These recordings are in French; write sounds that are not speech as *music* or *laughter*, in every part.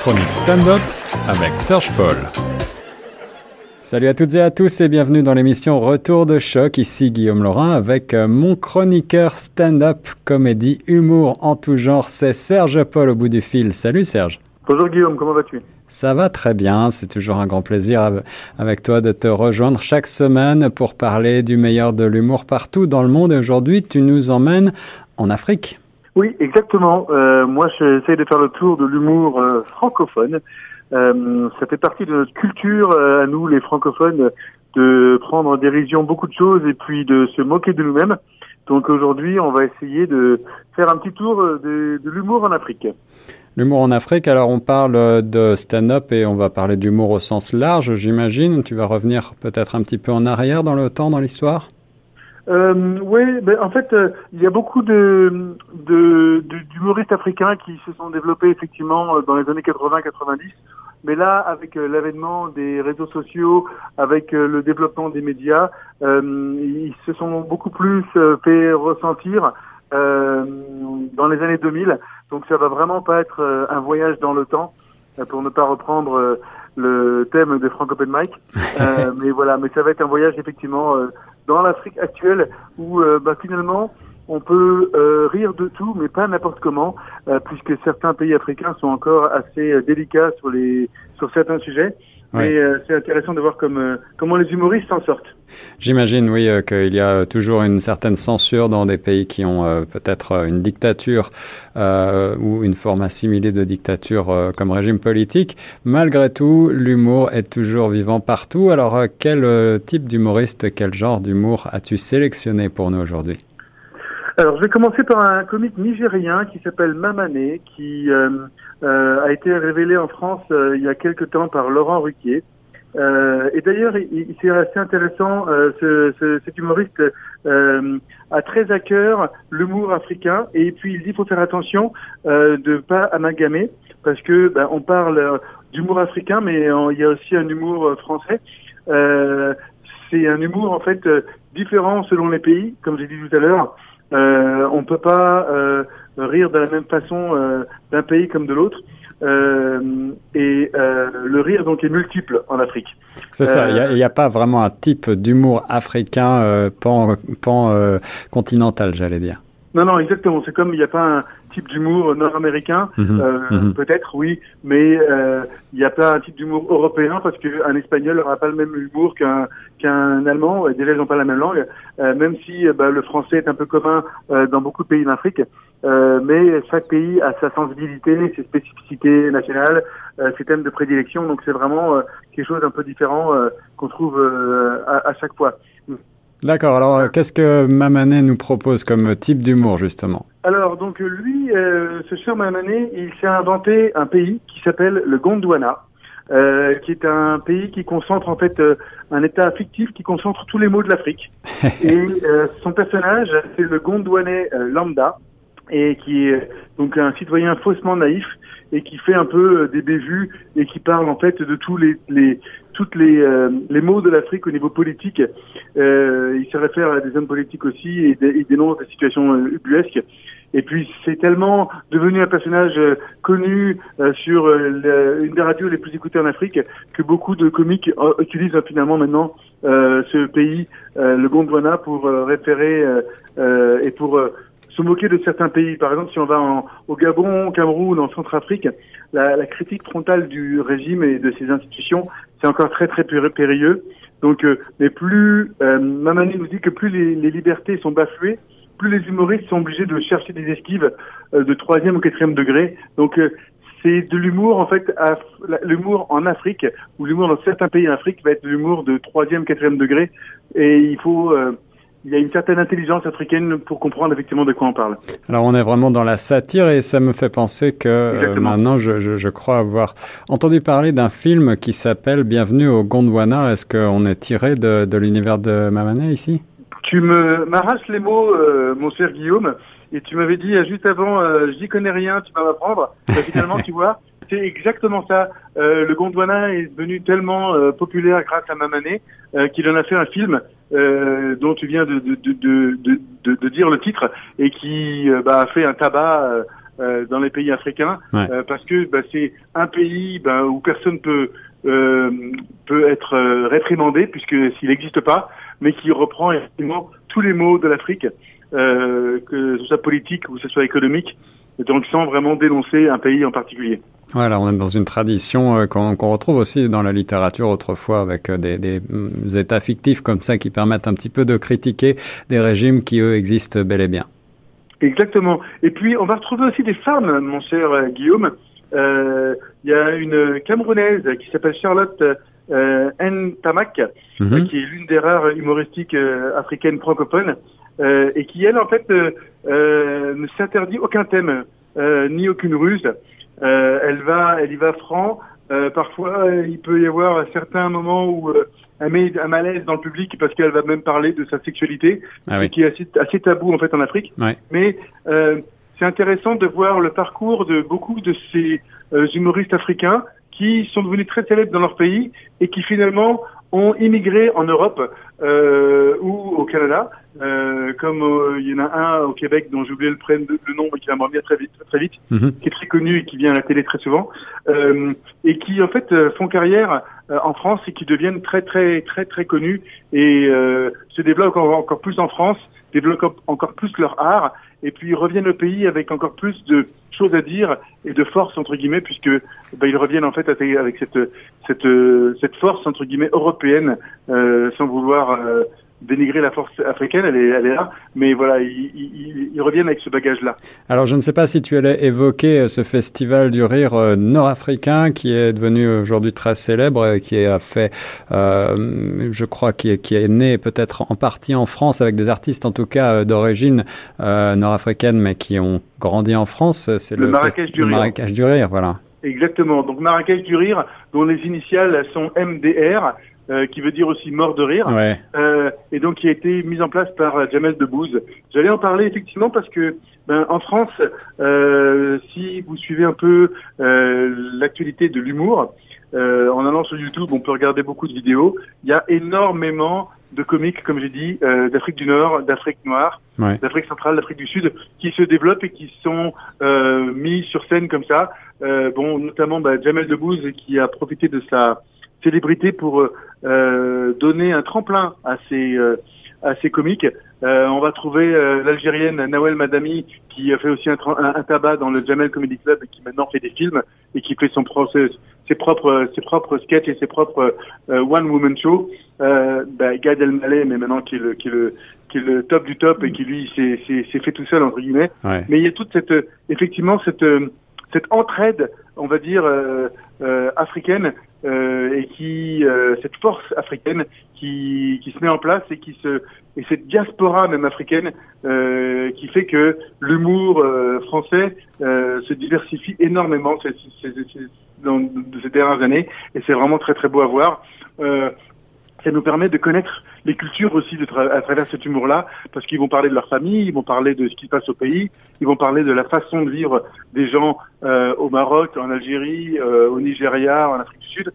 chronique stand-up avec Serge Paul. Salut à toutes et à tous et bienvenue dans l'émission Retour de choc. Ici Guillaume Laurin avec euh, mon chroniqueur stand-up, comédie, humour en tout genre. C'est Serge Paul au bout du fil. Salut Serge. Bonjour Guillaume, comment vas-tu? Ça va très bien, c'est toujours un grand plaisir avec toi de te rejoindre chaque semaine pour parler du meilleur de l'humour partout dans le monde. Aujourd'hui, tu nous emmènes en Afrique. Oui, exactement. Euh, moi, j'essaie de faire le tour de l'humour euh, francophone. Euh, ça fait partie de notre culture, à nous les francophones, de prendre en dérision beaucoup de choses et puis de se moquer de nous-mêmes. Donc aujourd'hui, on va essayer de faire un petit tour de, de l'humour en Afrique. L'humour en Afrique, alors on parle de stand-up et on va parler d'humour au sens large, j'imagine. Tu vas revenir peut-être un petit peu en arrière dans le temps, dans l'histoire? Euh, Oui, ben, en fait, euh, il y a beaucoup de, de, d'humoristes africains qui se sont développés effectivement euh, dans les années 80-90. Mais là, avec euh, l'avènement des réseaux sociaux, avec le développement des médias, ils se sont beaucoup plus fait ressentir dans les années 2000. Donc ça va vraiment pas être un voyage dans le temps, pour ne pas reprendre le thème de Frank Open Mike. *laughs* mais voilà, mais ça va être un voyage effectivement dans l'Afrique actuelle où bah, finalement on peut rire de tout, mais pas n'importe comment, puisque certains pays africains sont encore assez délicats sur les sur certains sujets. Mais euh, c'est intéressant de voir comme, euh, comment les humoristes s'en sortent. J'imagine, oui, euh, qu'il y a toujours une certaine censure dans des pays qui ont peut-être une dictature ou une forme assimilée de dictature comme régime politique. Malgré tout, l'humour est toujours vivant partout. Alors, quel type d'humoriste, quel genre d'humour as-tu sélectionné pour nous aujourd'hui? Alors, je vais commencer par un comique nigérien qui s'appelle Mamané, qui euh, euh, a été révélé en France euh, il y a quelque temps par Laurent Ruquier. et d'ailleurs, il, c'est assez intéressant, ce, ce, cet humoriste a très à cœur l'humour africain, et puis il dit faut faire attention de pas amalgamer, parce que ben, on parle d'humour africain, mais il y a aussi un humour français. c'est un humour en fait différent selon les pays, comme j'ai dit tout à l'heure. Euh, on peut pas euh, rire de la même façon euh, d'un pays comme de l'autre. Euh, et euh, le rire donc est multiple en Afrique. C'est ça. Il n'y a, a, pas vraiment un type d'humour africain pan, pan continental, j'allais dire. Non, non, exactement. C'est comme il n'y a pas un type d'humour nord-américain, mhm. euh, mhm. peut-être, oui, mais euh, il n'y a pas un type d'humour européen parce qu'un espagnol n'aura pas le même humour qu'un qu'un allemand. Et déjà, ils n'ont pas la même langue, euh, même si bah, le français est un peu commun dans beaucoup de pays d'Afrique. mais chaque pays a sa sensibilité, ses spécificités nationales, ses thèmes de prédilection. Donc, c'est vraiment quelque chose d'un peu différent qu'on trouve à, à chaque fois. D'accord. Alors, euh, qu'est-ce que Mamané nous propose comme type d'humour, justement? Alors, donc, lui, euh, ce cher Mamané, il s'est inventé un pays qui s'appelle le Gondwana, euh, qui est un pays qui concentre, en fait, euh, un État fictif qui concentre tous les mots de l'Afrique. *laughs* et son personnage, c'est le Gondwanais lambda, et qui est donc un citoyen faussement naïf et qui fait un peu des bévues et qui parle en fait de tous les, les toutes les, euh, les mots de l'Afrique au niveau politique. Euh, il se réfère à des hommes politiques aussi et il dénonce des situations euh, ubuesques. Et puis c'est tellement devenu un personnage euh, connu sur une des radios les plus écoutées en Afrique que beaucoup de comiques utilisent finalement maintenant ce pays, le Gondwana, pour référer et pour se moquer de certains pays. Par exemple, si on va en, au Gabon, au Cameroun, en Centrafrique, la, la, critique frontale du régime et de ses institutions, c'est encore très très périlleux. Donc, euh, mais plus euh, Mamani nous dit que plus les, les, libertés sont bafouées, plus les humoristes sont obligés de chercher des esquives euh, de troisième ou quatrième degré. Donc euh, c'est de l'humour en fait, l'humour en Afrique ou l'humour dans certains pays en Afrique va être de l'humour de troisième, quatrième degré, et il faut il y a une certaine intelligence africaine pour comprendre effectivement de quoi on parle. Alors on est vraiment dans la satire et ça me fait penser que euh, maintenant je, je, je, crois avoir entendu parler d'un film qui s'appelle Bienvenue au Gondwana. Est-ce qu'on est tiré de, de l'univers de Mamané ici? Tu me m'arraches les mots, euh, mon cher Guillaume, et tu m'avais dit euh, juste avant, euh, j'y connais rien, tu vas m'apprendre. Bah, finalement, *laughs* tu vois, c'est exactement ça. Euh, le Gondwana est devenu tellement euh, populaire grâce à Mamané euh, qu'il en a fait un film dont tu viens de, de, de, de, de, dire le titre et qui bah, a fait un tabac dans les pays africains, parce que bah, c'est un pays bah, où personne peut peut être réprimandé puisque s'il n'existe pas, mais qui reprend effectivement tous les mots de l'Afrique, que ce soit politique ou que ce soit économique, et donc sans vraiment dénoncer un pays en particulier. Voilà, on est dans une tradition euh, qu'on retrouve aussi dans la littérature autrefois avec euh, des, des, mm, états fictifs comme ça qui permettent un petit peu de critiquer des régimes qui, eux, existent bel et bien. Exactement. Et puis, on va retrouver aussi des femmes, mon cher euh, Guillaume. Il y a une Camerounaise qui s'appelle Charlotte euh, Tamak, mhm. qui est l'une des rares humoristiques africaines francophones, et qui, elle, en fait, ne s'interdit aucun thème, ni aucune ruse. Euh, elle va, elle y va franc. Euh, parfois, il peut y avoir certains moments où euh, elle met un malaise dans le public parce qu'elle va même parler de sa sexualité, ah qui est assez, assez, tabou en fait en Afrique. Mais euh, c'est intéressant de voir le parcours de beaucoup de ces humoristes africains qui sont devenus très célèbres dans leur pays et qui finalement ont immigré en Europe euh, ou au Canada, euh, comme euh, il y en a un au Québec dont j'ai oublié le, prénom, le nom, mais qui va m'en venir très vite, très, vite, mhm. qui est très connu et qui vient à la télé très souvent, euh, et qui en fait euh, font carrière euh, en France et qui deviennent très très très très connus et se développent encore, plus en France, développent encore plus leur art, et puis ils reviennent au pays avec encore plus de choses à dire et de force entre guillemets puisque bah, ils reviennent en fait avec cette cette cette force entre guillemets européenne euh, sans vouloir euh, dénigrer la force africaine, elle est, elle est là, mais voilà, ils, ils, reviennent avec ce bagage-là. Alors, je ne sais pas si tu allais évoquer euh, ce festival du rire euh, nord-africain qui est devenu aujourd'hui très célèbre, qui a fait, euh, je crois, qui est, qui est né peut-être en partie en France avec des artistes, en tout cas d'origine euh, nord-africaine, mais qui ont grandi en France. C'est le, Marrakech du, Marrakech du rire, voilà. Exactement. Donc Marrakech du rire, dont les initiales sont MDR, euh, qui veut dire aussi mort de rire, euh, et donc qui a été mise en place par euh, Jamel Debbouze. J'allais en parler effectivement parce que ben, en France, euh, si vous suivez un peu l'actualité de l'humour, en allant sur YouTube, on peut regarder beaucoup de vidéos. Il y a énormément de comiques, comme j'ai dit, d'Afrique du Nord, d'Afrique noire, d'Afrique centrale, d'Afrique du Sud, qui se développent et qui sont mis sur scène comme ça. bon, notamment bah, Jamel Debbouze qui a profité de sa célébrité pour euh, donner un tremplin à ces euh, à ces comiques. Euh, on va trouver l'Algérienne Nawel Madami qui a fait aussi un, un, tabac dans le Jamel Comedy Club et qui maintenant fait des films et qui fait son ses, ses propres ses propres sketchs et ses propres one woman show. Euh, bah, Gad Elmaleh mais maintenant qui est le qui est le qui est le top du top et qui lui s'est fait tout seul entre guillemets. Mais il y a toute cette effectivement cette cette entraide, on va dire euh, africaine euh, et qui euh, cette force africaine qui, qui se met en place et qui se et cette diaspora même africaine euh, qui fait que l'humour euh, français euh, se diversifie énormément ces, ces, ces, ces dernières années et c'est vraiment très très beau à voir. Ça nous permet de connaître les cultures aussi à travers cet humour-là, parce qu'ils vont parler de leur famille, ils vont parler de ce qui se passe au pays, ils vont parler de la façon de vivre des gens euh, au Maroc, en Algérie, euh, au Nigeria, en Afrique du Sud.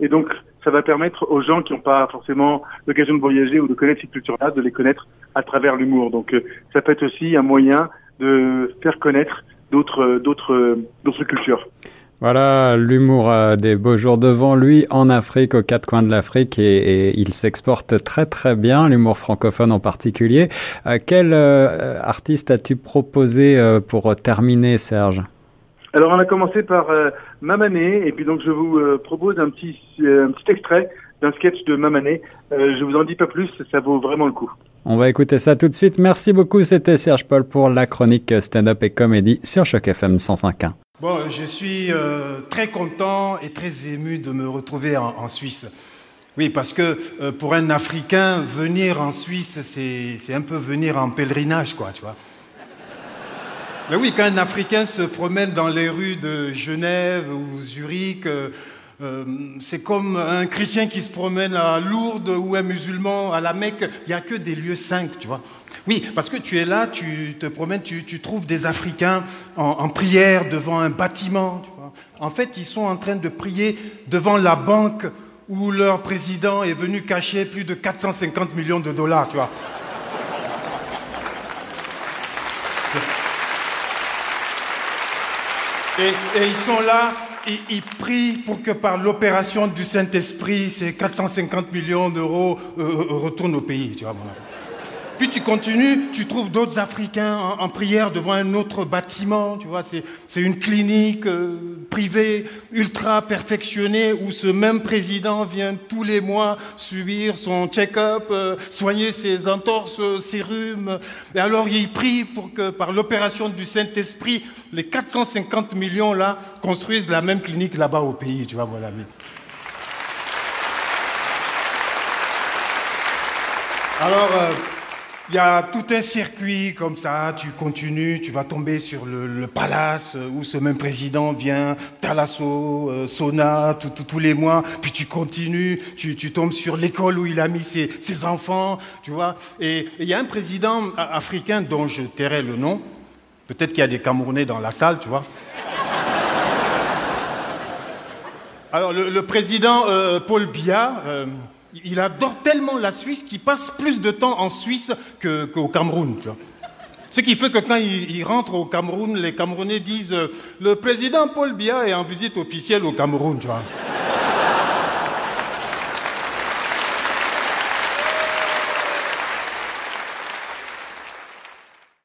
Et donc, ça va permettre aux gens qui n'ont pas forcément l'occasion de voyager ou de connaître ces cultures-là, de les connaître à travers l'humour. Donc, euh, ça peut être aussi un moyen de faire connaître d'autres, d'autres cultures. Voilà, l'humour a des beaux jours devant lui en Afrique, aux quatre coins de l'Afrique, et, il s'exporte très très bien, l'humour francophone en particulier. Euh, quel euh, artiste as-tu proposé euh, pour terminer, Serge? Alors on a commencé par Mamané, et puis donc je vous propose un petit, un petit extrait d'un sketch de Mamané. je vous en dis pas plus, ça vaut vraiment le coup. On va écouter ça tout de suite. Merci beaucoup, c'était Serge Paul pour la chronique stand-up et comédie sur Choc FM 105.1. Bon, je suis euh, très content et très ému de me retrouver en, Suisse. Oui, parce que euh, pour un Africain, venir en Suisse, c'est un peu venir en pèlerinage, quoi, tu vois. Mais oui, quand un Africain se promène dans les rues de Genève ou Zurich, euh, c'est comme un chrétien qui se promène à Lourdes ou un musulman à la Mecque. Il n'y a que des lieux saints, tu vois. Oui, parce que tu es là, tu te promènes, tu, trouves des Africains en, prière devant un bâtiment. En fait, ils sont en train de prier devant la banque où leur président est venu cacher plus de 450 millions de dollars, tu vois. Et, ils sont là, ils, prient pour que par l'opération du Saint-Esprit, ces 450 millions d'euros euh, euh, retournent au pays. Tu vois. Puis tu continues, tu trouves d'autres Africains en, prière devant un autre bâtiment, tu vois, c'est une clinique euh, privée ultra perfectionnée où ce même président vient tous les mois subir son check-up, euh, soigner ses entorses, ses rhumes. Et alors il prie pour que par l'opération du Saint-Esprit, les 450 millions là construisent la même clinique là-bas au pays, tu vois, voilà. Alors, euh, il y a tout un circuit comme ça, tu continues, tu vas tomber sur le, palace euh, où ce même président vient, Talasso, euh, Sona, tous les mois, puis tu continues, tu, tombes sur l'école où il a mis ses, enfants, tu vois. Et il y a un président africain dont je tairai le nom, peut-être qu'il y a des Camerounais dans la salle, tu vois. Alors le, président euh, Paul Biya, il adore tellement la Suisse qu'il passe plus de temps en Suisse qu'au Cameroun. Ce qui fait que quand il, rentre au Cameroun, les Camerounais disent euh, le président Paul Biya est en visite officielle au Cameroun.